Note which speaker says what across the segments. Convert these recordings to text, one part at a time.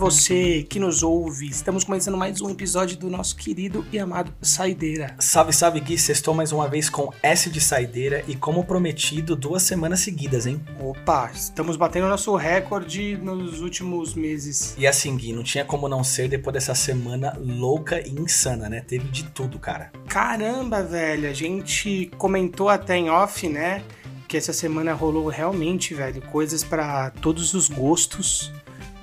Speaker 1: você que nos ouve. Estamos começando mais um episódio do nosso querido e amado Saideira.
Speaker 2: Salve, salve Gui, sextou mais uma vez com S de Saideira e como prometido, duas semanas seguidas, hein?
Speaker 1: Opa, estamos batendo nosso recorde nos últimos meses.
Speaker 2: E assim, Gui, não tinha como não ser depois dessa semana louca e insana, né? Teve de tudo, cara.
Speaker 1: Caramba, velho, a gente comentou até em off, né? Que essa semana rolou realmente, velho, coisas para todos os gostos.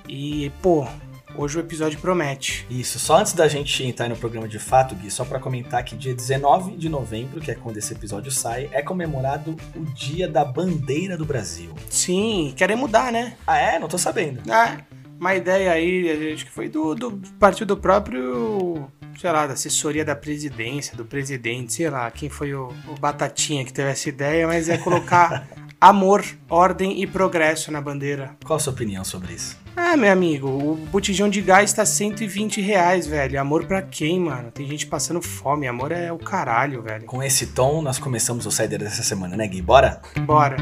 Speaker 1: E, pô, hoje o episódio promete.
Speaker 2: Isso, só antes da gente entrar no programa de fato, Gui, só para comentar que dia 19 de novembro, que é quando esse episódio sai, é comemorado o Dia da Bandeira do Brasil.
Speaker 1: Sim, querem mudar, né?
Speaker 2: Ah, é? Não tô sabendo.
Speaker 1: Ah, uma ideia aí, acho que foi do, do partiu do próprio, sei lá, da assessoria da presidência, do presidente, sei lá, quem foi o, o Batatinha que teve essa ideia, mas é colocar amor, ordem e progresso na bandeira.
Speaker 2: Qual a sua opinião sobre isso?
Speaker 1: Ah, meu amigo, o botijão de gás tá 120 reais, velho. Amor pra quem, mano? Tem gente passando fome. Amor é o caralho, velho.
Speaker 2: Com esse tom, nós começamos o Saideira dessa semana, né, Gui? Bora?
Speaker 1: Bora.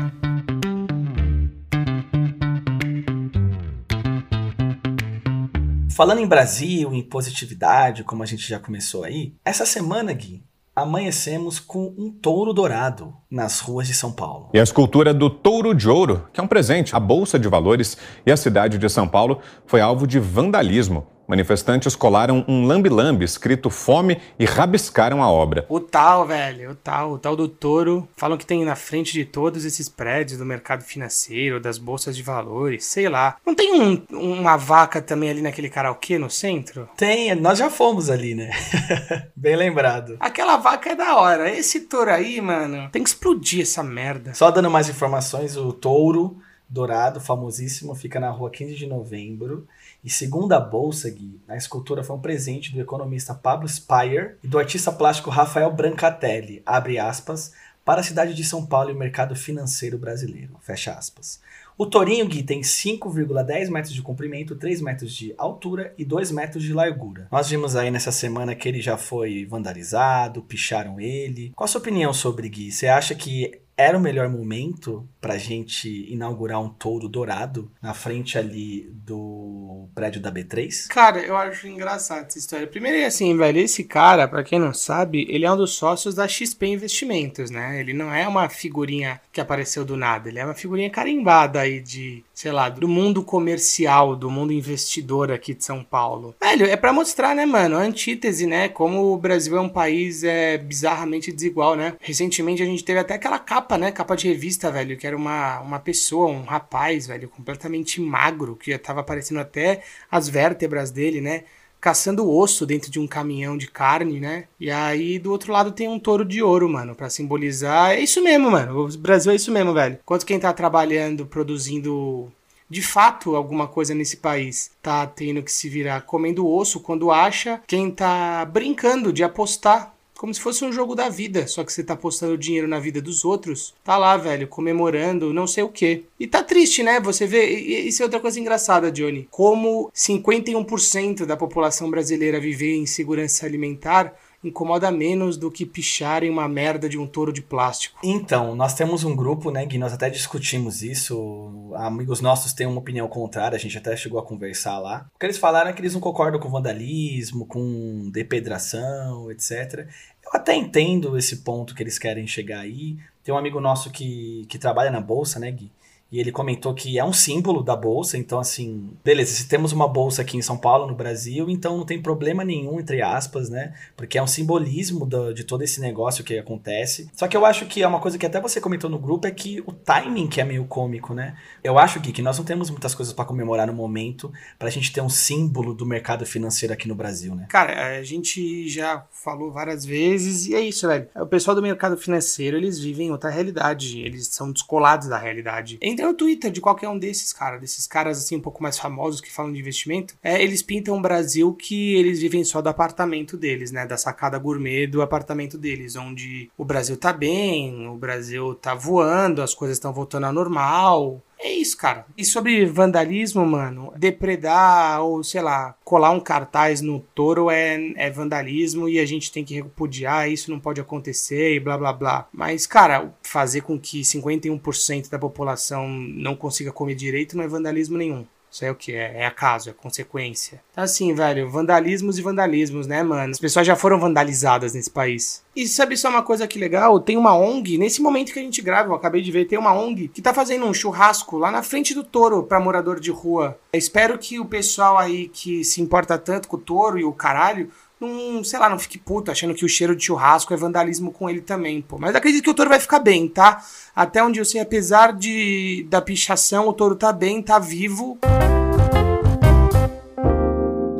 Speaker 2: Falando em Brasil, em positividade, como a gente já começou aí, essa semana, Gui, amanhecemos com um touro dourado nas ruas de São Paulo.
Speaker 3: E a escultura do Touro de Ouro, que é um presente à Bolsa de Valores e à cidade de São Paulo, foi alvo de vandalismo. Manifestantes colaram um lambe-lambe escrito fome e rabiscaram a obra.
Speaker 1: O tal, velho, o tal, o tal do touro. Falam que tem na frente de todos esses prédios do mercado financeiro, das bolsas de valores, sei lá. Não tem um- uma vaca também ali naquele karaokê no centro?
Speaker 2: Tem, nós já fomos ali, né? Bem lembrado.
Speaker 1: Aquela vaca é da hora. Esse touro aí, mano, tem que explodir essa merda.
Speaker 2: Só dando mais informações, o touro dourado, famosíssimo, fica na rua 15 de novembro. E segundo a Bolsa, Gui, a escultura foi um presente do economista Pablo Speyer e do artista plástico Rafael Brancatelli, abre aspas, para a cidade de São Paulo e o mercado financeiro brasileiro, fecha aspas. O tourinho, Gui, tem 5,10 metros de comprimento, 3 metros de altura e 2 metros de largura. Nós vimos aí nessa semana que ele já foi vandalizado, picharam ele. Qual a sua opinião sobre Gui? Você acha que era o melhor momento pra gente inaugurar um touro dourado na frente ali do prédio da B3?
Speaker 1: Cara, eu acho engraçado essa história. Primeiro assim, velho, esse cara, pra quem não sabe, ele é um dos sócios da XP Investimentos, né? Ele não é uma figurinha que apareceu do nada, ele é uma figurinha carimbada aí de, sei lá, do mundo comercial, do mundo investidor aqui de São Paulo. Velho, é pra mostrar, né, mano, a antítese, né, como o Brasil é um país é, bizarramente desigual, né? Recentemente a gente teve até aquela capa, né, capa de revista, velho, que era uma, uma pessoa, um rapaz, velho, completamente magro, que já tava aparecendo até as vértebras dele, né? Caçando osso dentro de um caminhão de carne, né? E aí do outro lado tem um touro de ouro, mano, pra simbolizar. É isso mesmo, mano. O Brasil é isso mesmo, velho. Enquanto quem tá trabalhando, produzindo de fato alguma coisa nesse país tá tendo que se virar comendo osso quando acha, quem tá brincando de apostar como se fosse um jogo da vida, só que você tá apostando dinheiro na vida dos outros, tá lá, velho, comemorando não sei o quê. E tá triste, né? Você vê, e- isso é outra coisa engraçada, Johnny. Como 51% da população brasileira viver em segurança alimentar incomoda menos do que picharem uma merda de um touro de plástico.
Speaker 2: Então, nós temos um grupo, né, que nós até discutimos isso. Amigos nossos têm uma opinião contrária, a gente até chegou a conversar lá. O que eles falaram é que eles não concordam com vandalismo, com depedração, etc. Eu até entendo esse ponto que eles querem chegar aí. Tem um amigo nosso que, que trabalha na bolsa, né, Gui? E ele comentou que é um símbolo da bolsa, então assim, beleza, se temos uma bolsa aqui em São Paulo, no Brasil, então não tem problema nenhum, entre aspas, né? Porque é um simbolismo do- de todo esse negócio que acontece. Só que eu acho que é uma coisa que até você comentou no grupo, é que o timing que é meio cômico, né? Eu acho, Gui, que nós não temos muitas coisas pra comemorar no momento pra gente ter um símbolo do mercado financeiro aqui no Brasil, né?
Speaker 1: Cara, a gente já falou várias vezes e é isso, velho. O pessoal do mercado financeiro, eles vivem outra realidade, eles são descolados da realidade. Entra no Twitter de qualquer um desses, cara, desses caras assim um pouco mais famosos que falam de investimento, é, eles pintam um Brasil que eles vivem só do apartamento deles, né, da sacada gourmet do apartamento deles, onde o Brasil tá bem, o Brasil tá voando, as coisas estão voltando ao normal. É isso, cara. E sobre vandalismo, mano, depredar ou, sei lá, colar um cartaz no touro é, é vandalismo e a gente tem que repudiar, isso não pode acontecer e blá blá blá. Mas, cara, fazer com que 51% da população não consiga comer direito não é vandalismo nenhum. Isso é o que? É, é acaso, é consequência. Então, assim, velho, vandalismos e vandalismos, né, mano? As pessoas já foram vandalizadas nesse país. E sabe só uma coisa que legal? Tem uma ONG, nesse momento que a gente grava, eu acabei de ver, tem uma ONG que tá fazendo um churrasco lá na frente do touro pra morador de rua. Eu espero que o pessoal aí que se importa tanto com o touro e o caralho não, sei lá, não fique puto achando que o cheiro de churrasco é vandalismo com ele também, pô. Mas acredito que o touro vai ficar bem, tá? Até onde eu sei, apesar de da pichação, o touro tá bem, tá vivo.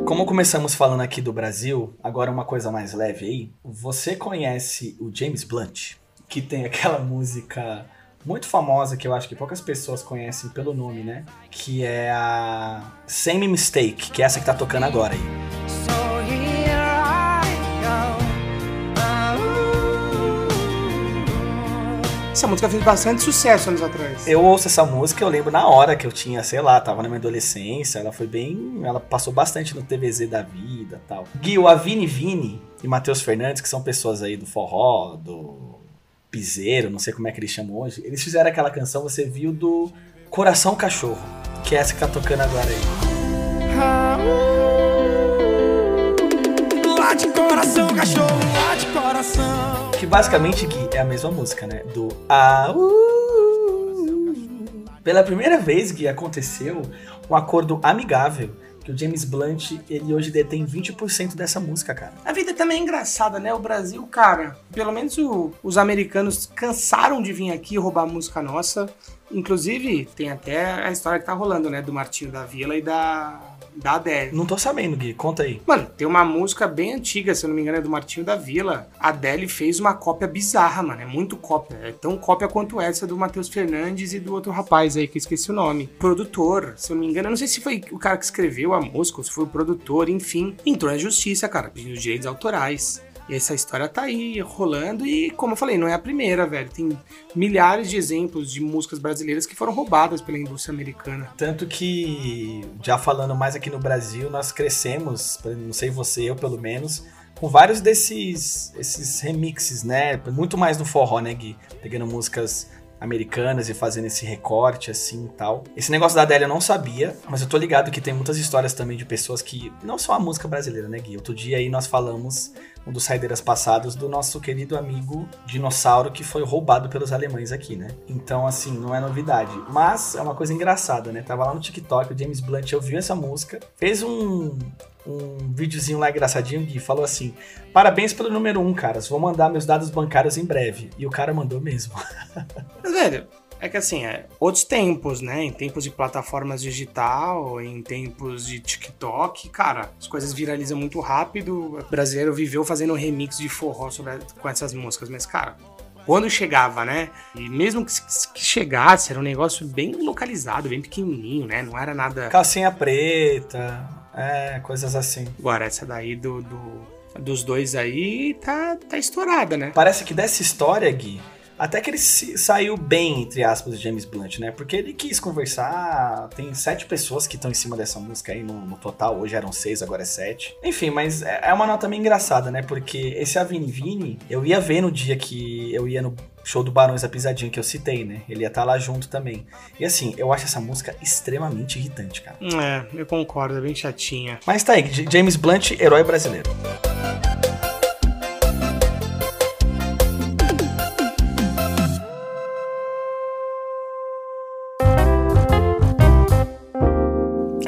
Speaker 2: Como começamos falando aqui do Brasil, agora uma coisa mais leve aí. Você conhece o James Blunt, que tem aquela música muito famosa que eu acho que poucas pessoas conhecem pelo nome, né? Que é a Same Mistake, que é essa que tá tocando agora aí.
Speaker 1: Essa música fez bastante sucesso anos atrás.
Speaker 2: Eu ouço essa música, eu lembro na hora que eu tinha, sei lá, tava na minha adolescência, ela foi bem. Ela passou bastante no TVZ da vida tal. Gui, o Avini Vini e Matheus Fernandes, que são pessoas aí do forró, do piseiro, não sei como é que eles chamam hoje, eles fizeram aquela canção, você viu, do Coração Cachorro, que é essa que tá tocando agora aí. Lá de coração, cachorro, lá de coração. Que basicamente, é a mesma música, né? Do Ah, Pela primeira vez, Gui, aconteceu um acordo amigável que o James Blunt, ele hoje detém 20% dessa música, cara.
Speaker 1: A vida também é engraçada, né? O Brasil, cara, pelo menos o, os americanos cansaram de vir aqui roubar música nossa. Inclusive, tem até a história que tá rolando, né? Do Martinho da Vila e da da Adele.
Speaker 2: Não tô sabendo, Gui. Conta aí.
Speaker 1: Mano, tem uma música bem antiga, se eu não me engano, é do Martinho da Vila. A Adele fez uma cópia bizarra, mano. É muito cópia. É tão cópia quanto essa do Matheus Fernandes e do outro rapaz aí que eu esqueci o nome. Produtor, se eu não me engano. Eu não sei se foi o cara que escreveu a música ou se foi o produtor, enfim. Entrou na justiça, cara, pedindo direitos autorais. E essa história tá aí rolando e, como eu falei, não é a primeira, velho. Tem milhares de exemplos de músicas brasileiras que foram roubadas pela indústria americana.
Speaker 2: Tanto que, já falando mais aqui no Brasil, nós crescemos, não sei você, eu pelo menos, com vários desses esses remixes, né? Muito mais no forró, né, Gui? Pegando músicas americanas e fazendo esse recorte assim e tal. Esse negócio da Adélia eu não sabia, mas eu tô ligado que tem muitas histórias também de pessoas que não são a música brasileira, né, Gui? Outro dia aí nós falamos um dos saideiras passados do nosso querido amigo dinossauro que foi roubado pelos alemães aqui, né? Então, assim, não é novidade. Mas é uma coisa engraçada, né? Tava lá no TikTok, o James Blunt ouviu essa música, fez um, um videozinho lá engraçadinho e falou assim: Parabéns pelo número um, caras. Vou mandar meus dados bancários em breve. E o cara mandou mesmo.
Speaker 1: Mas, velho, é que assim, é outros tempos, né? Em tempos de plataformas digital, em tempos de TikTok, cara, as coisas viralizam muito rápido. O brasileiro viveu fazendo remix de forró sobre, com essas músicas, mas, cara, quando chegava, né? E mesmo que, que, chegasse, era um negócio bem localizado, bem pequenininho, né? Não era nada.
Speaker 2: Calcinha preta, é, coisas assim.
Speaker 1: Agora, essa daí do, do dos dois aí tá, tá estourada, né?
Speaker 2: Parece que dessa história, Gui, até que ele saiu bem, entre aspas, de James Blunt, né? Porque ele quis conversar. Tem sete pessoas que estão em cima dessa música aí no, no, total. Hoje eram seis, agora é sete. Enfim, mas é, é uma nota meio engraçada, né? Porque esse Avini Vini, eu ia ver no dia que eu ia no show do Barões da Pisadinha que eu citei, né? Ele ia estar tá lá junto também. E assim, eu acho essa música extremamente irritante, cara.
Speaker 1: É, eu concordo, é bem chatinha.
Speaker 2: Mas tá aí, James Blunt, herói brasileiro.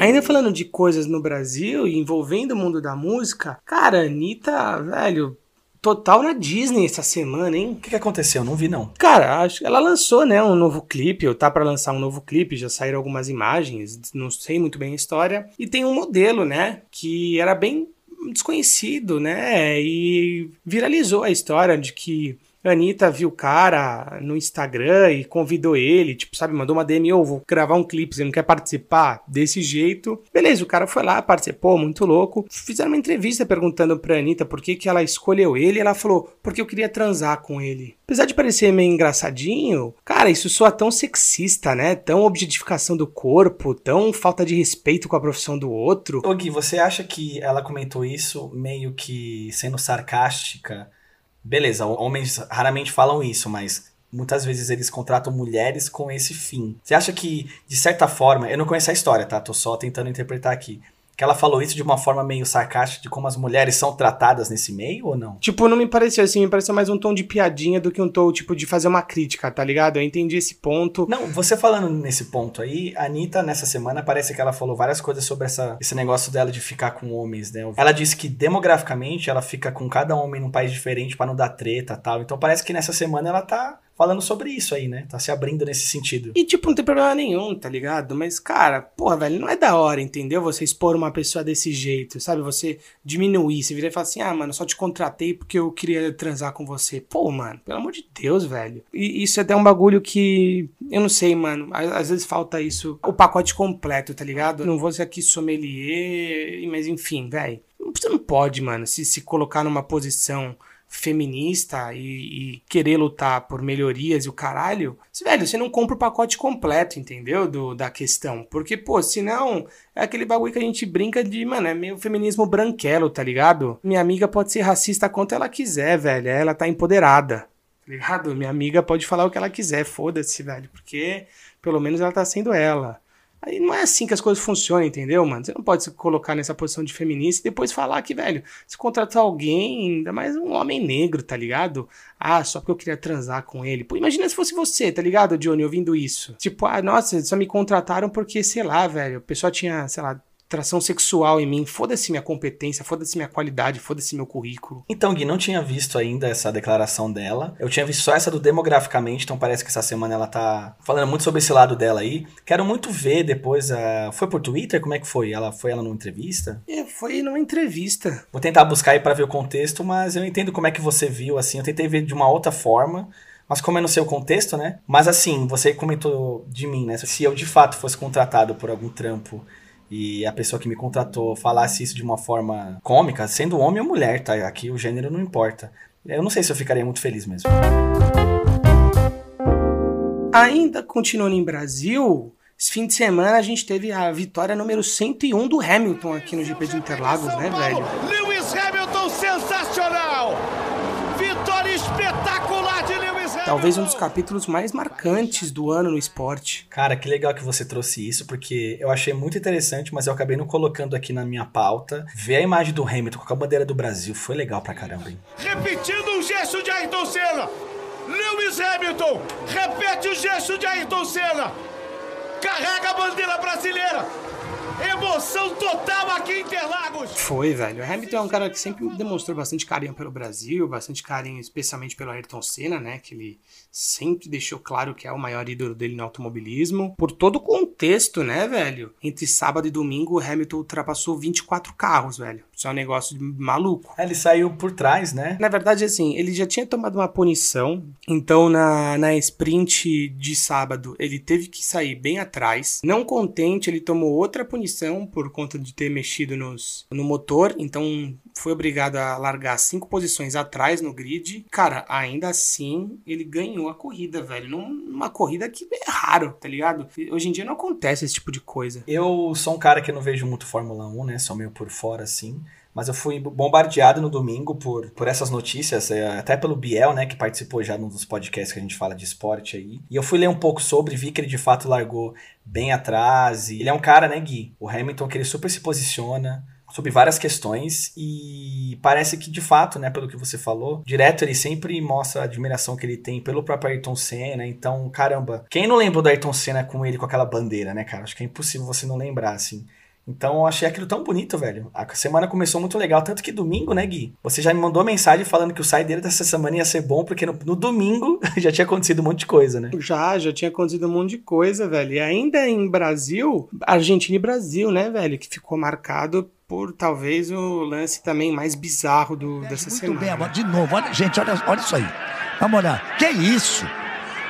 Speaker 1: Ainda falando de coisas no Brasil e envolvendo o mundo da música, cara, Anitta, velho, total na Disney essa semana, hein?
Speaker 2: O que, que, aconteceu? Não vi, não.
Speaker 1: Cara, acho que ela lançou, né, um novo clipe, ou tá para lançar um novo clipe, já saíram algumas imagens, não sei muito bem a história. E tem um modelo, né, que era bem desconhecido, né, e viralizou a história de que Anitta viu o cara no Instagram e convidou ele, tipo, sabe, mandou uma DM, eu vou gravar um clipe, você não quer participar? Desse jeito. Beleza, o cara foi lá, participou, muito louco. Fizeram uma entrevista perguntando pra Anitta por que, que ela escolheu ele, ela falou, porque eu queria transar com ele. Apesar de parecer meio engraçadinho, cara, isso soa tão sexista, né? Tão objetificação do corpo, tão falta de respeito com a profissão do outro.
Speaker 2: Ô Gui, você acha que ela comentou isso meio que sendo sarcástica? Beleza, homens raramente falam isso, mas muitas vezes eles contratam mulheres com esse fim. Você acha que, de certa forma, eu não conheço a história, tá? Tô só tentando interpretar aqui que ela falou isso de uma forma meio sarcástica de como as mulheres são tratadas nesse meio ou não?
Speaker 1: Tipo, não me pareceu assim, me pareceu mais um tom de piadinha do que um tom, tipo, de fazer uma crítica, tá ligado? Eu entendi esse ponto.
Speaker 2: Não, você falando nesse ponto aí, a Anitta, nessa semana, parece que ela falou várias coisas sobre essa, esse negócio dela de ficar com homens, né? Ela disse que demograficamente ela fica com cada homem num país diferente para não dar treta tal. Então parece que nessa semana ela tá falando sobre isso aí, né? Tá se abrindo nesse sentido.
Speaker 1: E, tipo, não tem problema nenhum, tá ligado? Mas, cara, porra, velho, não é da hora, entendeu? Você expor uma pessoa desse jeito, sabe? Você diminuir, você virar e falar assim, ah, mano, só te contratei porque eu queria transar com você. Pô, mano, pelo amor de Deus, velho. E isso é até um bagulho que, eu não sei, mano, às, às vezes falta isso, o pacote completo, tá ligado? não vou ser aqui sommelier, mas enfim, velho. Você não pode, mano, se, se colocar numa posição feminista e, e, querer lutar por melhorias e o caralho, velho, você não compra o pacote completo, entendeu? Do, da questão. Porque, pô, senão é aquele bagulho que a gente brinca de, mano, é meio feminismo branquelo, tá ligado? Minha amiga pode ser racista quanto ela quiser, velho. Ela tá empoderada. Tá ligado? Minha amiga pode falar o que ela quiser, foda-se, velho. Porque pelo menos ela tá sendo ela. Aí não é assim que as coisas funcionam, entendeu, mano? Você não pode se colocar nessa posição de feminista e depois falar que, velho, se contratar alguém, ainda mais um homem negro, tá ligado? Ah, só porque eu queria transar com ele. Pô, imagina se fosse você, tá ligado, Johnny, ouvindo isso. Tipo, ah, nossa, só me contrataram porque, sei lá, velho, o pessoal tinha, sei lá, tração sexual em mim. Foda-se minha competência, foda-se minha qualidade, foda-se meu currículo.
Speaker 2: Então, Gui, não tinha visto ainda essa declaração dela. Eu tinha visto só essa do demograficamente, então parece que essa semana ela tá falando muito sobre esse lado dela aí. Quero muito ver depois. Uh... Foi por Twitter? Como é que foi? Ela foi ela numa entrevista?
Speaker 1: É, foi numa entrevista.
Speaker 2: Vou tentar buscar aí para ver o contexto, mas eu entendo como é que você viu, assim. Eu tentei ver de uma outra forma mas como é no seu contexto, né? Mas assim, você comentou de mim, né? Se eu de fato fosse contratado por algum trampo e a pessoa que me contratou falasse isso de uma forma cômica, sendo homem ou mulher, tá? Aqui o gênero não importa. Eu não sei se eu ficaria muito feliz mesmo.
Speaker 1: Ainda continuando em Brasil, esse fim de semana a gente teve a vitória número 101 do Hamilton aqui no GP de Interlagos, né, velho?
Speaker 4: Lewis Hamilton sensacional!
Speaker 1: Talvez um dos capítulos mais marcantes do ano no esporte.
Speaker 2: Cara, que legal que você trouxe isso, porque eu achei muito interessante, mas eu acabei não colocando aqui na minha pauta. Ver a imagem do Hamilton com a bandeira do Brasil foi legal pra caramba, hein?
Speaker 4: Repetindo o gesto de Ayrton Senna! Lewis Hamilton repete o gesto de Ayrton Senna! Carrega a bandeira brasileira! Emoção total aqui em Interlagos!
Speaker 1: Foi, velho. Hamilton é um cara que sempre demonstrou bastante carinho pelo Brasil, bastante carinho especialmente pelo Ayrton Senna, né? Que ele sempre deixou claro que é o maior ídolo dele no automobilismo. Por todo o contexto, né, velho? Entre sábado e domingo, o Hamilton ultrapassou 24 carros, velho. Isso é um negócio de maluco.
Speaker 2: É, ele saiu por trás, né?
Speaker 1: Na verdade, assim, ele já tinha tomado uma punição. Então, na, na sprint de sábado, ele teve que sair bem atrás. Não contente, ele tomou outra punição por conta de ter mexido nos, no motor. Então, foi obrigado a largar cinco posições atrás no grid. Cara, ainda assim, ele ganhou a corrida, velho. Numa corrida que é raro, tá ligado? Hoje em dia não acontece esse tipo de coisa.
Speaker 2: Eu sou um cara que não vejo muito Fórmula 1, né? Sou meio por fora, assim. Mas eu fui bombardeado no domingo por, por essas notícias, é, até pelo Biel, né, que participou já num dos podcasts que a gente fala de esporte aí. E eu fui ler um pouco sobre, vi que ele de fato largou bem atrás. E ele é um cara, né, Gui? O Hamilton que ele super se posiciona sobre várias questões e parece que de fato, né, pelo que você falou, direto ele sempre mostra a admiração que ele tem pelo próprio Ayrton Senna. Então, caramba, quem não lembrou do Ayrton Senna com ele com aquela bandeira, né, cara? Acho que é impossível você não lembrar assim. Então eu achei aquilo tão bonito, velho. A semana começou muito legal. Tanto que domingo, né, Gui? Você já me mandou mensagem falando que o saideiro dessa semana ia ser bom, porque no, no, domingo já tinha acontecido um monte de coisa, né?
Speaker 1: Já, já tinha acontecido um monte de coisa, velho. E ainda em Brasil, Argentina e Brasil, né, velho? Que ficou marcado por talvez o lance também mais bizarro do, dessa
Speaker 5: muito
Speaker 1: semana.
Speaker 5: Muito bem, de novo. Olha, gente, olha, olha isso aí. Vamos olhar. Que isso?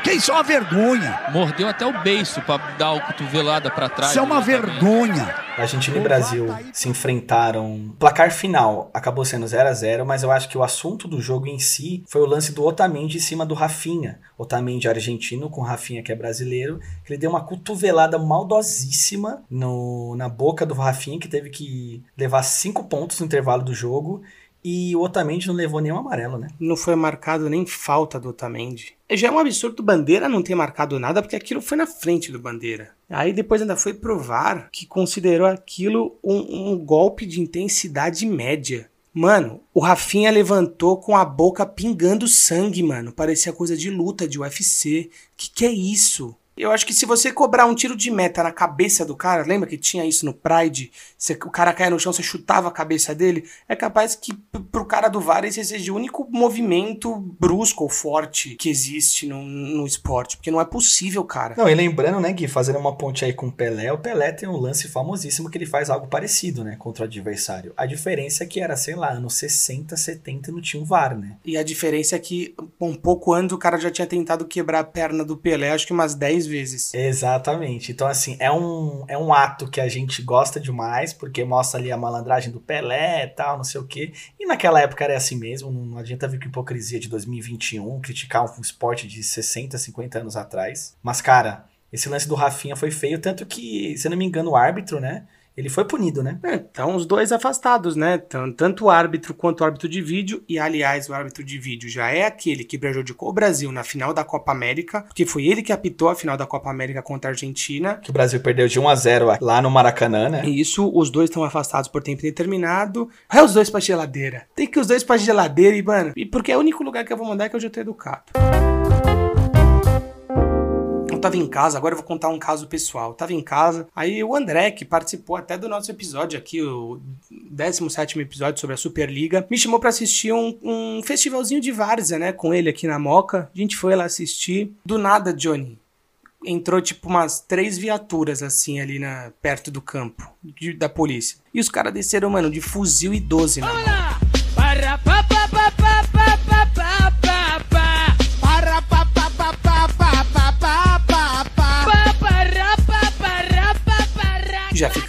Speaker 5: Que isso é uma vergonha.
Speaker 6: Mordeu até o beiço para dar o cotovelada para trás.
Speaker 5: Isso é uma vergonha.
Speaker 2: A Argentina e Brasil se enfrentaram. Placar final acabou sendo 0 a 0 mas eu acho que o assunto do jogo em si foi o lance do Otamendi em cima do Rafinha. Otamendi argentino com Rafinha que é brasileiro, que ele deu uma cotovelada maldosíssima no, na boca do Rafinha, que teve que levar cinco pontos no intervalo do jogo. E o Otamendi não levou nenhum amarelo, né?
Speaker 1: Não foi marcado nem falta do Otamendi. Já é um absurdo Bandeira não ter marcado nada, porque aquilo foi na frente do Bandeira. Aí depois ainda foi provar que considerou aquilo um, um golpe de intensidade média. Mano, o Rafinha levantou com a boca pingando sangue, mano. Parecia coisa de luta, de UFC. Que que é isso? Eu acho que se você cobrar um tiro de meta na cabeça do cara, lembra que tinha isso no Pride? Você, o cara caia no chão, você chutava a cabeça dele. É capaz que pro cara do VAR esse seja o único movimento brusco ou forte que existe no, no esporte. Porque não é possível, cara.
Speaker 2: Não, e lembrando, né, Gui, fazendo uma ponte aí com o Pelé, o Pelé tem um lance famosíssimo que ele faz algo parecido, né, contra o adversário. A diferença é que era, sei lá, anos 60, 70 não tinha um VAR, né?
Speaker 1: E a diferença é que um pouco antes o cara já tinha tentado quebrar a perna do Pelé, acho que umas 10 vezes.
Speaker 2: Exatamente. Então, assim, é um, é um ato que a gente gosta demais, porque mostra ali a malandragem do Pelé e tal, não sei o quê. E naquela época era assim mesmo, não adianta vir com hipocrisia de 2021, criticar um esporte de 60, 50 anos atrás. Mas, cara, esse lance do Rafinha foi feio, tanto que, se não me engano, o árbitro, né? Ele foi punido, né?
Speaker 1: É, então, os dois afastados, né? Tanto o árbitro quanto o árbitro de vídeo. E, aliás, o árbitro de vídeo já é aquele que prejudicou o Brasil na final da Copa América, porque foi ele que apitou a final da Copa América contra a Argentina.
Speaker 2: Que o Brasil perdeu de 1 a 0 lá no Maracanã, né?
Speaker 1: E isso, os dois estão afastados por tempo determinado. É os dois pra geladeira. Tem que os dois pra geladeira e, mano, e porque é o único lugar que eu vou mandar é que eu já tô educado eu tava em casa, agora eu vou contar um caso pessoal. Eu tava em casa, aí o André, que participou até do nosso episódio aqui, o 17 episódio sobre a Superliga, me chamou para assistir um, um festivalzinho de várzea, né, com ele aqui na Moca. A gente foi lá assistir. Do nada, Johnny, entrou tipo umas três viaturas assim ali na perto do campo de, da polícia. E os caras desceram, mano, de fuzil e 12 na mão.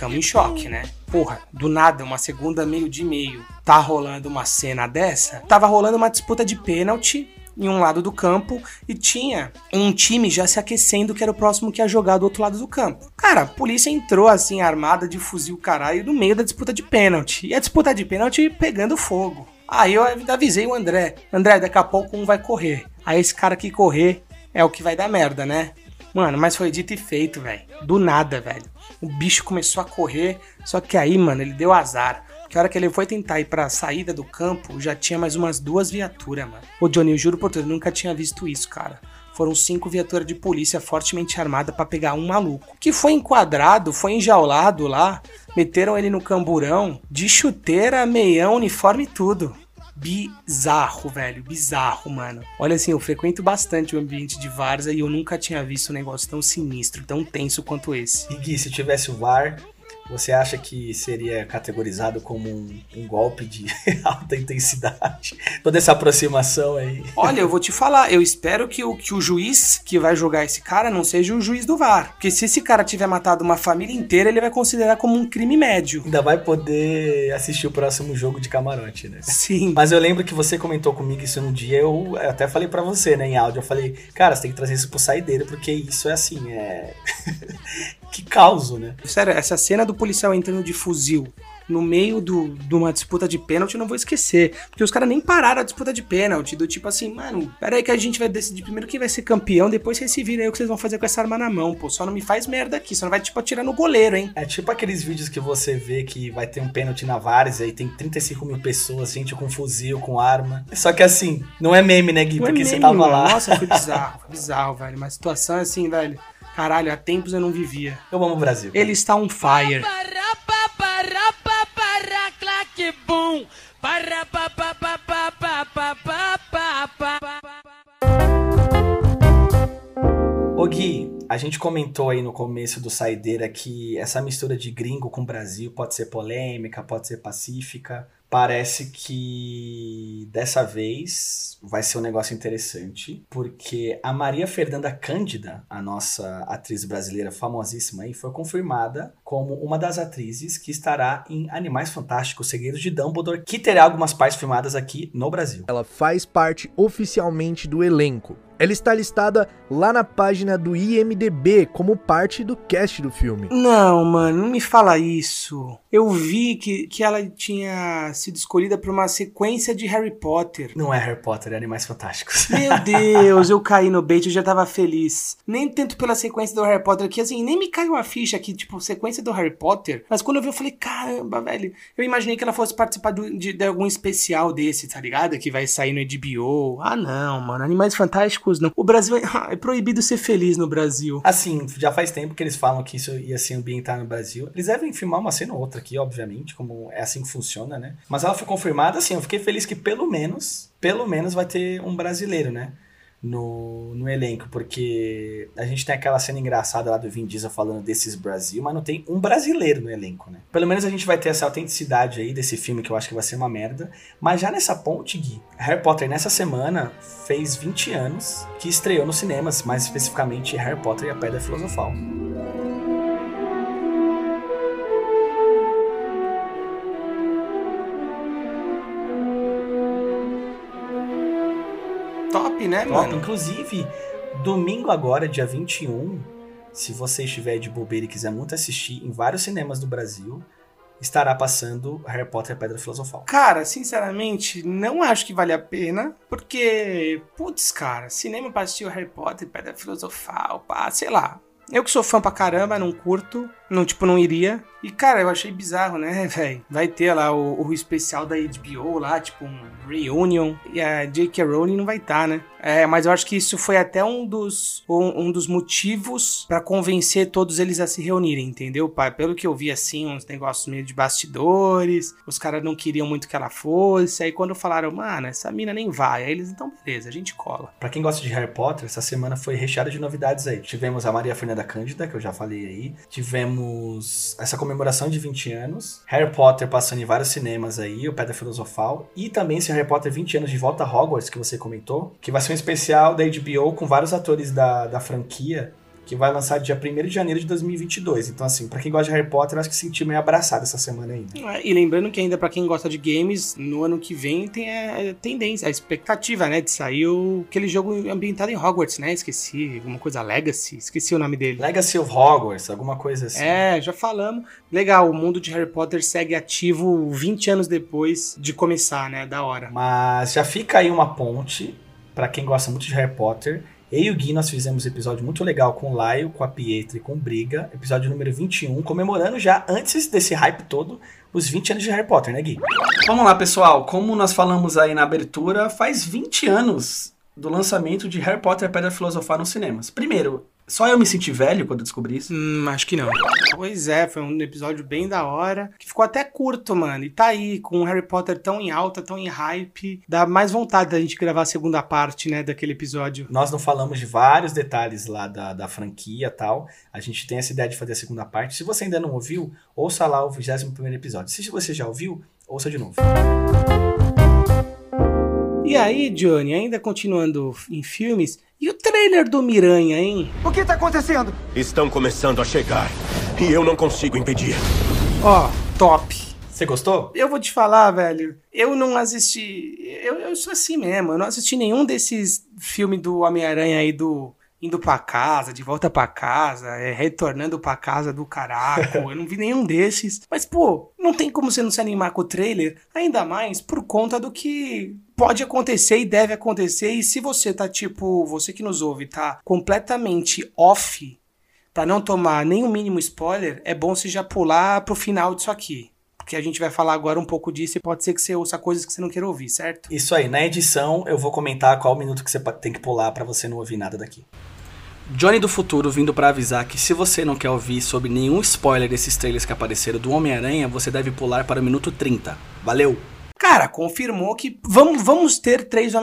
Speaker 1: Ficamos em choque, né? Porra, do nada, uma segunda meio de meio, tá rolando uma cena dessa? Tava rolando uma disputa de pênalti em um lado do campo e tinha um time já se aquecendo que era o próximo que ia jogar do outro lado do campo. Cara, a polícia entrou assim, armada de fuzil caralho, no meio da disputa de pênalti. E a disputa de pênalti pegando fogo. Aí eu avisei o André: André, daqui a pouco um vai correr. Aí esse cara que correr é o que vai dar merda, né? Mano, mas foi dito e feito, velho. Do nada, velho. O bicho começou a correr, só que aí, mano, ele deu azar. Que hora que ele foi tentar ir pra saída do campo, já tinha mais umas duas viaturas, mano. Ô, Johnny, eu juro por tudo, nunca tinha visto isso, cara. Foram cinco viaturas de polícia fortemente armada para pegar um maluco. Que foi enquadrado, foi enjaulado lá. Meteram ele no camburão, de chuteira, meião, uniforme e tudo bizarro, velho. Bizarro, mano. Olha assim, eu frequento bastante o ambiente de Varza e eu nunca tinha visto um negócio tão sinistro, tão tenso quanto esse.
Speaker 2: E Gui, se tivesse o VAR, você acha que seria categorizado como um, um, golpe de alta intensidade? Toda essa aproximação aí.
Speaker 1: Olha, eu vou te falar, eu espero que o, que o juiz que vai jogar esse cara não seja o juiz do VAR. Porque se esse cara tiver matado uma família inteira, ele vai considerar como um crime médio.
Speaker 2: Ainda vai poder assistir o próximo jogo de camarote, né?
Speaker 1: Sim.
Speaker 2: Mas eu lembro que você comentou comigo isso no dia, eu até falei para você, né, em áudio. Eu falei, cara, você tem que trazer isso pro saideiro, porque isso é assim, é. que causo, né?
Speaker 1: Sério, essa cena do policial entrando de fuzil no meio do, de uma disputa de pênalti, eu não vou esquecer. Porque os caras nem pararam a disputa de pênalti. Do tipo assim, mano, pera aí que a gente vai decidir primeiro quem vai ser campeão, depois vocês se viram aí o que vocês vão fazer com essa arma na mão, pô. Só não me faz merda aqui, só não vai, tipo, atirar no goleiro, hein?
Speaker 2: É tipo aqueles vídeos que você vê que vai ter um pênalti na várzea e tem 35 mil pessoas, gente com fuzil, com arma. Só que assim, não é meme, né, Gui? Não é porque é meme, você tava lá.
Speaker 1: Nossa, foi bizarro, foi bizarro, velho. Uma situação assim, velho. Caralho, há tempos eu não vivia.
Speaker 2: Eu amo o Brasil.
Speaker 1: Ele está on fire.
Speaker 2: Ô Gui, a gente comentou aí no começo do Saideira que essa mistura de gringo com Brasil pode ser polêmica, pode ser pacífica. Parece que dessa vez vai ser um negócio interessante, porque a Maria Fernanda Cândida, a nossa atriz brasileira famosíssima aí, foi confirmada como uma das atrizes que estará em Animais Fantásticos, Segredos de Dumbledore, que terá algumas partes filmadas aqui no Brasil.
Speaker 7: Ela faz parte oficialmente do elenco. Ela está listada lá na página do IMDB como parte do cast do filme.
Speaker 1: Não, mano, não me fala isso. Eu vi que, que ela tinha sido escolhida pra uma sequência de Harry Potter.
Speaker 2: Não é Harry Potter, é Animais Fantásticos.
Speaker 1: Meu Deus, eu caí no bait, eu já tava feliz. Nem tanto pela sequência do Harry Potter, que assim, nem me caiu a ficha aqui, tipo, sequência do Harry Potter. Mas quando eu vi, eu falei, caramba, velho. Eu imaginei que ela fosse participar do- de, de algum especial desse, tá ligado? Que vai sair no HBO. Ah, não, mano. Animais Fantásticos, não. O Brasil é, é proibido ser feliz no Brasil.
Speaker 2: Assim, já faz tempo que eles falam que isso ia se ambientar no Brasil. Eles devem filmar uma cena ou outra aqui, obviamente, como é assim que funciona, né? Mas ela foi confirmada, assim, eu fiquei feliz que pelo menos, pelo menos vai ter um brasileiro, né? No, no elenco, porque a gente tem aquela cena engraçada lá do Vin Diesel falando desses Brasil, mas não tem um brasileiro no elenco, né? Pelo menos a gente vai ter essa autenticidade aí desse filme que eu acho que vai ser uma merda. Mas já nessa ponte, Gui, Harry Potter nessa semana fez 20 anos que estreou nos cinemas, mais especificamente Harry Potter e a Pedra Filosofal.
Speaker 1: Top, né,
Speaker 2: Top.
Speaker 1: mano?
Speaker 2: Inclusive, domingo agora, dia 21, se você estiver de bobeira e quiser muito assistir em vários cinemas do Brasil, estará passando Harry Potter e a Pedra Filosofal.
Speaker 1: Cara, sinceramente, não acho que vale a pena, porque, putz, cara, cinema pra assistir o Harry Potter, Pedra Filosofal, pá, sei lá. Eu que sou fã pra caramba, não curto, não, tipo, não iria. E, cara, eu achei bizarro, né, velho? Vai ter lá o, o especial da HBO lá, tipo, um reunion, e a J.K. Rowling não vai estar, né? É, mas eu acho que isso foi até um dos, um, um dos motivos pra convencer todos eles a se reunirem, entendeu, pai? Pelo que eu vi, assim, uns negócios meio de bastidores, os caras não queriam muito que ela fosse, aí quando falaram, mano, essa mina nem vai, aí eles, então beleza, a gente cola.
Speaker 2: Pra quem gosta de Harry Potter, essa semana foi recheada de novidades aí. Tivemos a Maria Fernanda Cândida, que eu já falei aí. Tivemos essa comemoração de 20 anos. Harry Potter passando em vários cinemas aí, o Pedra Filosofal. E também esse Harry Potter 20 anos de volta a Hogwarts, que você comentou. Que vai ser um especial da HBO com vários atores da, da franquia. Que vai lançar dia 1 de janeiro de 2022. Então, assim, pra quem gosta de Harry Potter, eu acho que se sentiu meio abraçado essa semana aí. né?
Speaker 1: E lembrando que ainda pra quem gosta de games, no ano que vem tem a tendência, a expectativa, né, de sair o, aquele jogo ambientado em Hogwarts, né? Esqueci, alguma coisa Legacy, esqueci o nome dele.
Speaker 2: Legacy of Hogwarts, alguma coisa assim.
Speaker 1: É, já falamos. Legal, o mundo de Harry Potter segue ativo 20 anos depois de começar, né? Da hora.
Speaker 2: Mas já fica aí uma ponte pra quem gosta muito de Harry Potter. Eu e o Gui, nós fizemos um episódio muito legal com o Laio, com a Pietra e com o Briga. Episódio número 21, comemorando já, antes desse hype todo, os 20 anos de Harry Potter, né, Gui? Vamos lá, pessoal. Como nós falamos aí na abertura, faz 20 anos do lançamento de Harry Potter e Pedra Filosofal nos cinemas. Primeiro, só eu me senti velho quando eu descobri isso.
Speaker 1: Hum, acho que não. Pois é, foi um episódio bem da hora, que ficou até curto, mano. E tá aí, com o Harry Potter tão em alta, tão em hype, dá mais vontade da gente gravar a segunda parte, né, daquele episódio.
Speaker 2: Nós não falamos de vários detalhes lá da, da franquia e tal. A gente tem essa ideia de fazer a segunda parte. Se você ainda não ouviu, ouça lá o 21 episódio. Se você já ouviu, ouça de novo.
Speaker 1: E aí, Johnny, ainda continuando em filmes, e o trailer do Miranha, hein?
Speaker 8: O que tá acontecendo?
Speaker 9: Estão começando a chegar. E eu não consigo impedir.
Speaker 1: Ó, top.
Speaker 2: Você gostou?
Speaker 1: Eu vou te falar, velho. Eu não assisti. Eu, eu sou assim mesmo. Eu não assisti nenhum desses filmes do Homem-Aranha aí do. Indo pra casa, de volta pra casa, é, retornando pra casa do caraco. eu não vi nenhum desses. Mas, pô, não tem como você não se animar com o trailer. Ainda mais por conta do que pode acontecer e deve acontecer. E se você tá, tipo, você que nos ouve, tá completamente off pra não tomar nenhum mínimo spoiler, é bom você já pular pro final disso aqui. Porque a gente vai falar agora um pouco disso e pode ser que você ouça coisas que você não queira ouvir, certo?
Speaker 2: Isso aí, na edição eu vou comentar qual minuto que você tem que pular pra você não ouvir nada daqui. Johnny do futuro vindo pra avisar que se você não quer ouvir sobre nenhum spoiler desses trailers que apareceram do Homem-Aranha, você deve pular para o minuto 30. Valeu!
Speaker 1: Cara, confirmou que vamos, vamos ter três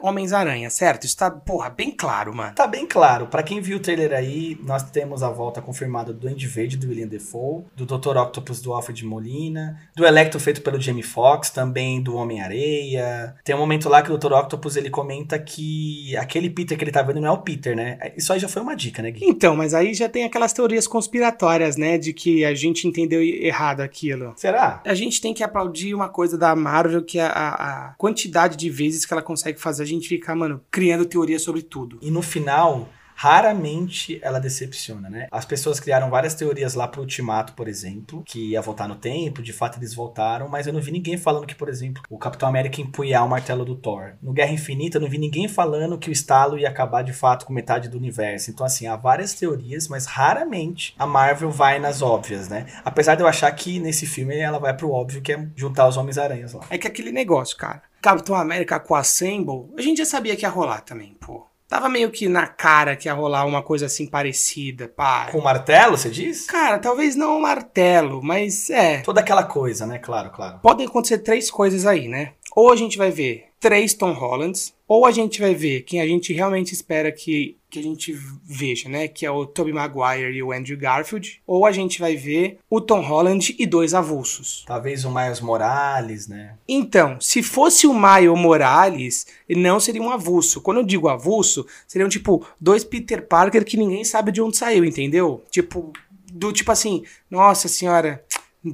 Speaker 1: Homens-Aranha, certo? Isso tá, porra, bem claro, mano.
Speaker 2: Tá bem claro, pra quem viu o trailer aí, nós temos a volta confirmada do Andy Verde do William Defoe, do Dr. Octopus do Alfred Molina, do Electro feito pelo Jamie Foxx, também do Homem-Areia. Tem um momento lá que o Dr. Octopus ele comenta que aquele Peter que ele tá vendo não é o Peter, né? Isso aí já foi uma dica, né, Gui?
Speaker 1: Então, mas aí já tem aquelas teorias conspiratórias, né? De que a gente entendeu errado aquilo.
Speaker 2: Será?
Speaker 1: A gente tem que aplaudir uma coisa da Marvel Marvel que a, a, a quantidade de vezes que ela consegue fazer a gente ficar, mano, criando teoria sobre tudo.
Speaker 2: E no final, raramente ela decepciona, né? As pessoas criaram várias teorias lá pro Ultimato, por exemplo, que ia voltar no tempo, de fato eles voltaram, mas eu não vi ninguém falando que, por exemplo, o Capitão América empunhar o martelo do Thor. No Guerra Infinita, eu não vi ninguém falando que o estalo ia acabar de fato com metade do universo. Então, assim, há várias teorias, mas raramente a Marvel vai nas óbvias, né? Apesar de eu achar que nesse filme ela vai pro óbvio, que é juntar os Homens-Aranhas lá.
Speaker 1: É que aquele negócio, cara. Capitão América com a Assemble, a gente já sabia que ia rolar também, pô. Tava meio que na cara que ia rolar uma coisa assim parecida, pá.
Speaker 2: Com o martelo, você diz?
Speaker 1: Cara, talvez não o martelo, mas é.
Speaker 2: Toda aquela coisa, né? Claro, claro.
Speaker 1: Podem acontecer três coisas aí, né? Ou a gente vai ver três Tom Hollands, ou a gente vai ver quem a gente realmente espera que, que a gente veja, né? Que é o Tobey Maguire e o Andrew Garfield. Ou a gente vai ver o Tom Holland e dois avulsos.
Speaker 2: Talvez o Miles Morales, né?
Speaker 1: Então, se fosse o Miles Morales, não seria um avulso. Quando eu digo avulso, seriam tipo dois Peter Parker que ninguém sabe de onde saiu, entendeu? Tipo, do tipo assim, nossa senhora,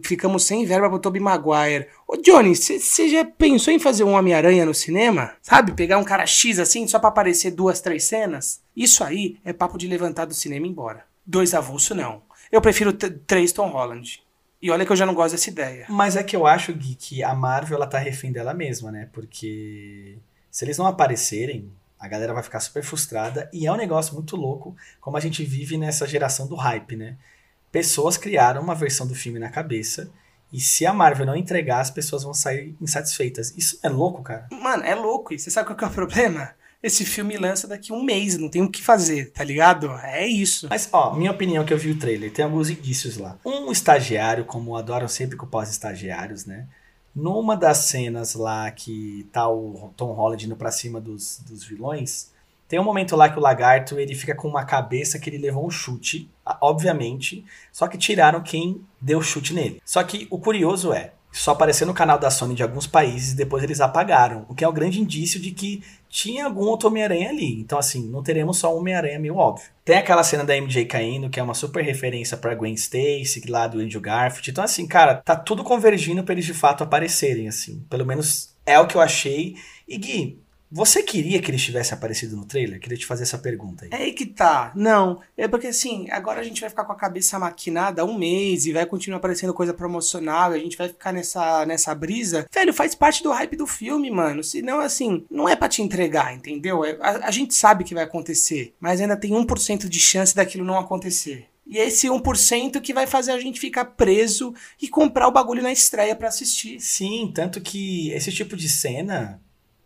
Speaker 1: ficamos sem verba pro Tobey Maguire. Ô Johnny, você já pensou em fazer um Homem-Aranha no cinema? Sabe? Pegar um cara X assim só pra aparecer duas, três cenas? Isso aí é papo de levantar do cinema e embora. Dois avulso, não. Eu prefiro três Tom Holland. E olha que eu já não gosto dessa ideia.
Speaker 2: Mas é que eu acho, Gui, que a Marvel ela tá refém dela mesma, né? Porque se eles não aparecerem, a galera vai ficar super frustrada. E é um negócio muito louco como a gente vive nessa geração do hype, né? Pessoas criaram uma versão do filme na cabeça. E se a Marvel não entregar, as pessoas vão sair insatisfeitas. Isso é louco, cara.
Speaker 1: Mano, é louco. E você sabe qual que é o problema? Esse filme lança daqui um mês, não tem o que fazer, tá ligado? É isso.
Speaker 2: Mas, ó, minha opinião que eu vi o trailer, tem alguns indícios lá. Um estagiário, como adoram sempre culpar os estagiários, né? Numa das cenas lá que tá o Tom Holland indo pra cima dos, dos vilões, tem um momento lá que o lagarto ele fica com uma cabeça que ele levou um chute, obviamente, só que tiraram quem deu chute nele. Só que o curioso é, só apareceu no canal da Sony de alguns países depois eles apagaram, o que é um grande indício de que tinha algum outro Homem-Aranha ali. Então, assim, não teremos só um Homem-Aranha meio óbvio. Tem aquela cena da MJ caindo, que é uma super referência pra Gwen Stacy, lá do Andrew Garfield. Então, assim, cara, tá tudo convergindo pra eles de fato aparecerem, assim. Pelo menos é o que eu achei. E Gui, você queria que ele tivesse aparecido no trailer? Queria te fazer essa pergunta aí.
Speaker 1: É aí que tá. Não. É porque assim, agora a gente vai ficar com a cabeça maquinada um mês e vai continuar aparecendo coisa promocional. E a gente vai ficar nessa, nessa brisa. Velho, faz parte do hype do filme, mano. Senão, assim, não é para te entregar, entendeu? É, a, a gente sabe que vai acontecer. Mas ainda tem 1% de chance daquilo não acontecer. E é esse 1% que vai fazer a gente ficar preso e comprar o bagulho na estreia para assistir.
Speaker 2: Sim, tanto que esse tipo de cena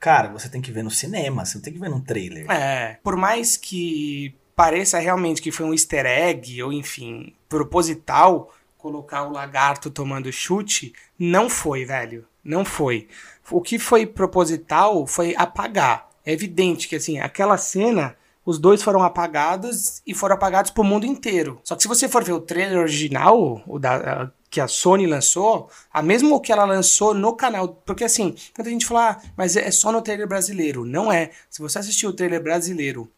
Speaker 2: cara, você tem que ver no cinema, você não tem que ver num trailer.
Speaker 1: É, por mais que pareça realmente que foi um easter egg, ou enfim, proposital, colocar o lagarto tomando chute, não foi, velho. Não foi. O que foi proposital foi apagar. É evidente que, assim, aquela cena, os dois foram apagados e foram apagados pro mundo inteiro. Só que se você for ver o trailer original, o da, que a Sony lançou, a mesmo que ela lançou no canal, porque assim, quando a gente fala, ah, mas é só no trailer brasileiro, não é. Se você assistir o trailer brasileiro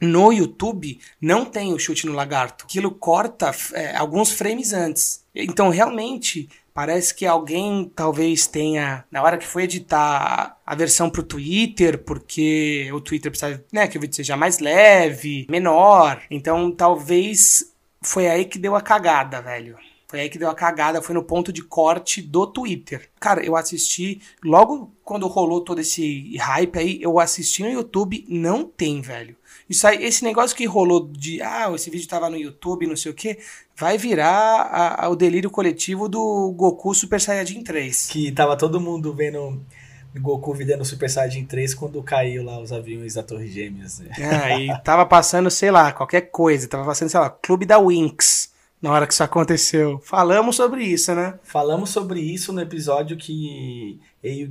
Speaker 1: no YouTube, não tem o chute no lagarto. Aquilo corta é, alguns frames antes. Então, realmente, parece que alguém talvez tenha, na hora que foi editar a versão pro Twitter, porque o Twitter precisa, né, que o vídeo seja mais leve, menor. Então, talvez foi aí que deu a cagada, velho. Foi aí que deu a cagada, foi no ponto de corte do Twitter. Cara, eu assisti, logo quando rolou todo esse hype aí, eu assisti no YouTube, não tem, velho. Isso aí, esse negócio que rolou de, ah, esse vídeo tava no YouTube, não sei o que, vai virar a, a, o delírio coletivo do Goku Super Saiyajin 3.
Speaker 2: Que tava todo mundo vendo Goku videndo Super Saiyajin 3 quando caiu lá os aviões da Torre Gêmeas. Né?
Speaker 1: Ah, e tava passando, sei lá, qualquer coisa, tava passando, sei lá, Clube da Winx na hora que isso aconteceu. Falamos sobre isso, né?
Speaker 2: Falamos sobre isso no episódio que eu,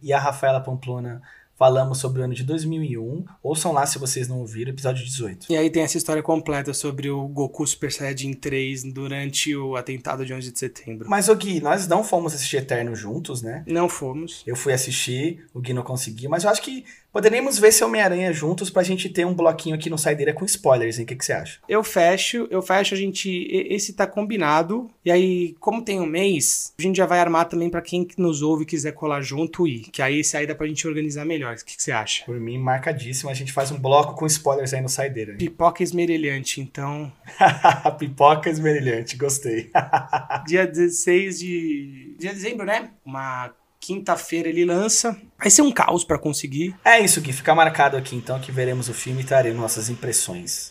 Speaker 2: e a Rafaela Pamplona falamos sobre o ano de 2001. Ouçam lá se vocês não ouviram, episódio 18.
Speaker 1: E aí tem essa história completa sobre o Goku Super Saiyajin 3 durante o atentado de 11 de setembro.
Speaker 2: Mas, ô Gui, nós não fomos assistir Eterno juntos, né?
Speaker 1: Não fomos.
Speaker 2: Eu fui assistir, o Gui não conseguiu, mas eu acho que poderíamos ver esse Homem-Aranha juntos pra gente ter um bloquinho aqui no Saideira com spoilers, hein? O que, que você acha?
Speaker 1: Eu fecho, eu fecho, a gente. Esse tá combinado. E aí, como tem um mês, a gente já vai armar também pra quem nos ouve e quiser colar junto e que aí esse aí dá pra gente organizar melhor. O que, que você acha?
Speaker 2: Por mim, marcadíssimo. A gente faz um bloco com spoilers aí no Saideira.
Speaker 1: Pipoca esmerilhante, então.
Speaker 2: Pipoca esmerilhante, gostei.
Speaker 1: dia 16 de. Dia de dezembro, né? Uma quinta-feira ele lança. Vai ser um caos pra conseguir.
Speaker 2: É isso, Gui. Fica marcado aqui então que veremos o filme e traremos nossas impressões.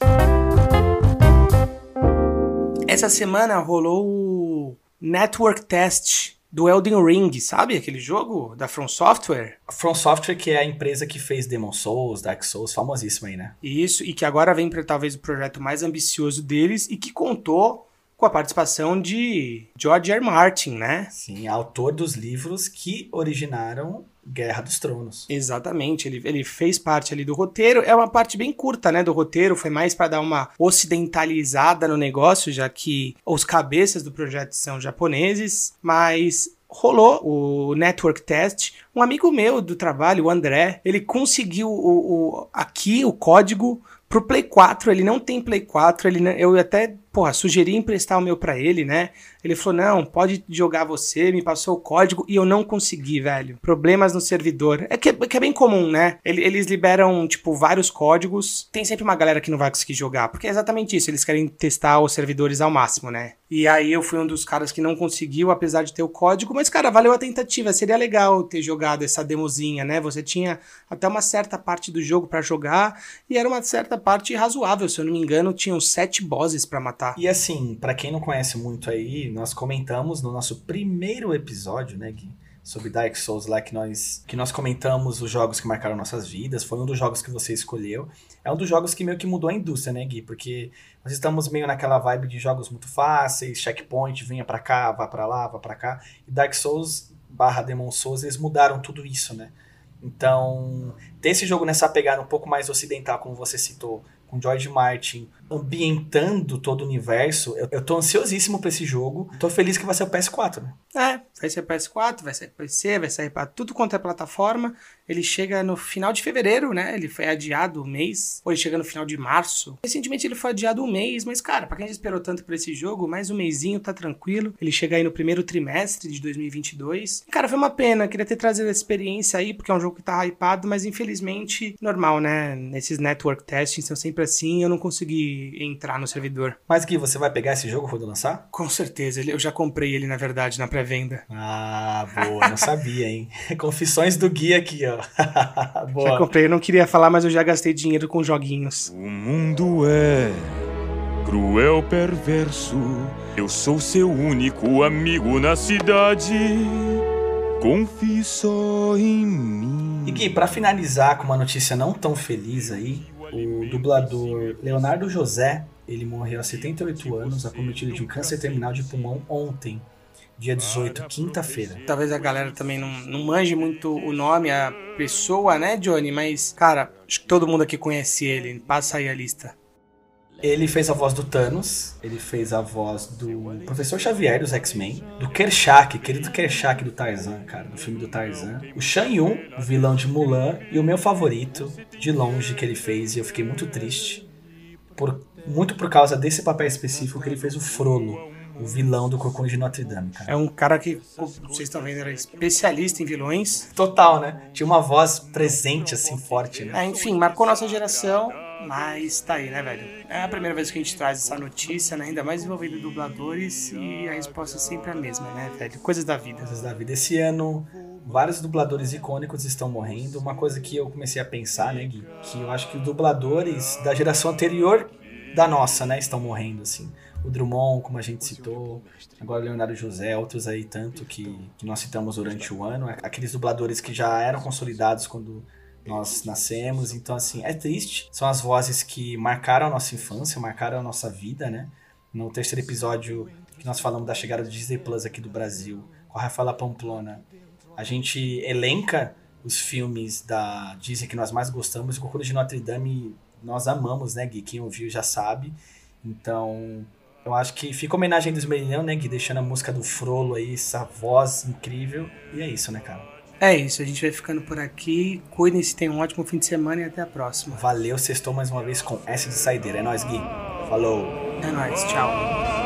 Speaker 1: Essa semana rolou o Network Test do Elden Ring, sabe? Aquele jogo da From Software.
Speaker 2: A From Software, que é a empresa que fez Demon Souls, Dark Souls, famosíssima aí, né?
Speaker 1: Isso, e que agora vem para talvez o projeto mais ambicioso deles e que contou com a participação de George R. Martin, né?
Speaker 2: Sim, autor dos livros que originaram Guerra dos Tronos.
Speaker 1: Exatamente, ele, ele fez parte ali do roteiro. É uma parte bem curta, né, do roteiro. Foi mais para dar uma ocidentalizada no negócio, já que os cabeças do projeto são japoneses. Mas rolou o network test. Um amigo meu do trabalho, o André, ele conseguiu o, o- aqui o código pro Play 4. Ele não tem Play 4. Ele, eu até porra, sugeri emprestar o meu pra ele, né? Ele falou: não, pode jogar você, me passou o código e eu não consegui, velho. Problemas no servidor. É que, é que é bem comum, né? Ele- Eles liberam, tipo, vários códigos. Tem sempre uma galera que não vai conseguir jogar, porque é exatamente isso. Eles querem testar os servidores ao máximo, né? E aí eu fui um dos caras que não conseguiu, apesar de ter o código. Mas, cara, valeu a tentativa. Seria legal ter jogado essa demozinha, né? Você tinha até uma certa parte do jogo pra jogar e era uma certa parte razoável. Se eu não me engano, tinham sete bosses pra matar.
Speaker 2: E assim, pra quem não conhece muito aí, nós comentamos no nosso primeiro episódio, né, Gui? Sobre Dark Souls lá que nós, que nós comentamos os jogos que marcaram nossas vidas. Foi um dos jogos que você escolheu. É um dos jogos que meio que mudou a indústria, né, Gui? Porque nós estamos meio naquela vibe de jogos muito fáceis, checkpoint, venha pra cá, vá pra lá, vá pra cá. E Dark Souls barra Demon Souls, eles mudaram tudo isso, né? Então, ter esse jogo nessa pegada um pouco mais ocidental, como você citou, com George Martin ambientando todo o universo, eu, eu tô ansiosíssimo pra esse jogo. Tô feliz que vai ser o PS4, né?
Speaker 1: É, vai ser PS4, vai ser PC, vai sair pra tudo quanto é plataforma. Ele chega no final de fevereiro, né? Ele foi adiado um mês. Ou ele chega no final de março. Recentemente ele foi adiado um mês, mas, cara, pra quem já esperou tanto por esse jogo, mais um mêsinho tá tranquilo. Ele chega aí no primeiro trimestre de 2022. Cara, foi uma pena. Queria ter trazido essa experiência aí, porque é um jogo que tá hypado, mas infelizmente, normal, né? Nesses network testing são sempre assim. Eu não consegui entrar no servidor.
Speaker 2: Mas Gui, você vai pegar esse jogo quando lançar?
Speaker 1: Com certeza, eu já comprei ele, na verdade, na pré-venda.
Speaker 2: Ah, boa, não sabia, hein? Confissões do Gui aqui, ó.
Speaker 1: Já comprei, eu não queria falar, mas eu já gastei dinheiro com joguinhos.
Speaker 8: O mundo é cruel, perverso. Eu sou seu único amigo na cidade. Confie só em mim.
Speaker 2: E Gui, pra finalizar com uma notícia não tão feliz aí, o dublador Leonardo José, ele morreu aos 78 anos, acometido de um câncer terminal de pulmão ontem, dia 18, quinta-feira.
Speaker 1: Talvez a galera também não, não manje muito o nome, a pessoa, né, Johnny? Mas, cara, acho que todo mundo aqui conhece ele. Passa aí a lista.
Speaker 2: Ele fez a voz do Thanos, ele fez a voz do Professor Xavier dos X-Men, do Kershak, querido Kershak do Tarzan, cara, do filme do Tarzan. O Shan Yun, o vilão de Mulan, e o meu favorito, de longe, que ele fez, e eu fiquei muito triste, por, muito por causa desse papel específico que ele fez o Frollo, o vilão do Corcunda de Notre Dame, cara.
Speaker 1: É um cara que, como vocês estão vendo, era especialista em vilões.
Speaker 2: Total, né? Tinha uma voz presente, assim, forte, né?
Speaker 1: É, enfim, marcou nossa geração, mas tá aí, né, velho? É a primeira vez que a gente traz essa notícia, né? Ainda mais envolvendo dubladores, e a resposta é sempre a mesma, né, velho? Coisas da vida.
Speaker 2: Coisas da vida. Esse ano, vários dubladores icônicos estão morrendo. Uma coisa que eu comecei a pensar, né, Gui? Que eu acho que os dubladores da geração anterior da nossa, né, estão morrendo, assim. O Drummond, como a gente citou, agora o Leonardo José, outros aí tanto que, que nós citamos durante o ano. Aqueles dubladores que já eram consolidados quando nós nascemos. Então, assim, é triste. São as vozes que marcaram a nossa infância, marcaram a nossa vida, né? No terceiro episódio que nós falamos da chegada do Disney Plus aqui do Brasil, com a Rafaela Pamplona, a gente elenca os filmes da Disney que nós mais gostamos. O Cocoro de Notre Dame nós amamos, né, Gui? Quem ouviu já sabe. Então, eu acho que fica homenagem dos Melinão, né, Gui? Deixando a música do Frolo aí, essa voz incrível. E é isso, né, cara?
Speaker 1: É isso, a gente vai ficando por aqui. Cuidem-se, tenham um ótimo fim de semana e até a próxima.
Speaker 2: Valeu, sextou mais uma vez com S de Saideira. É nóis, Gui. Falou.
Speaker 1: É nóis, tchau.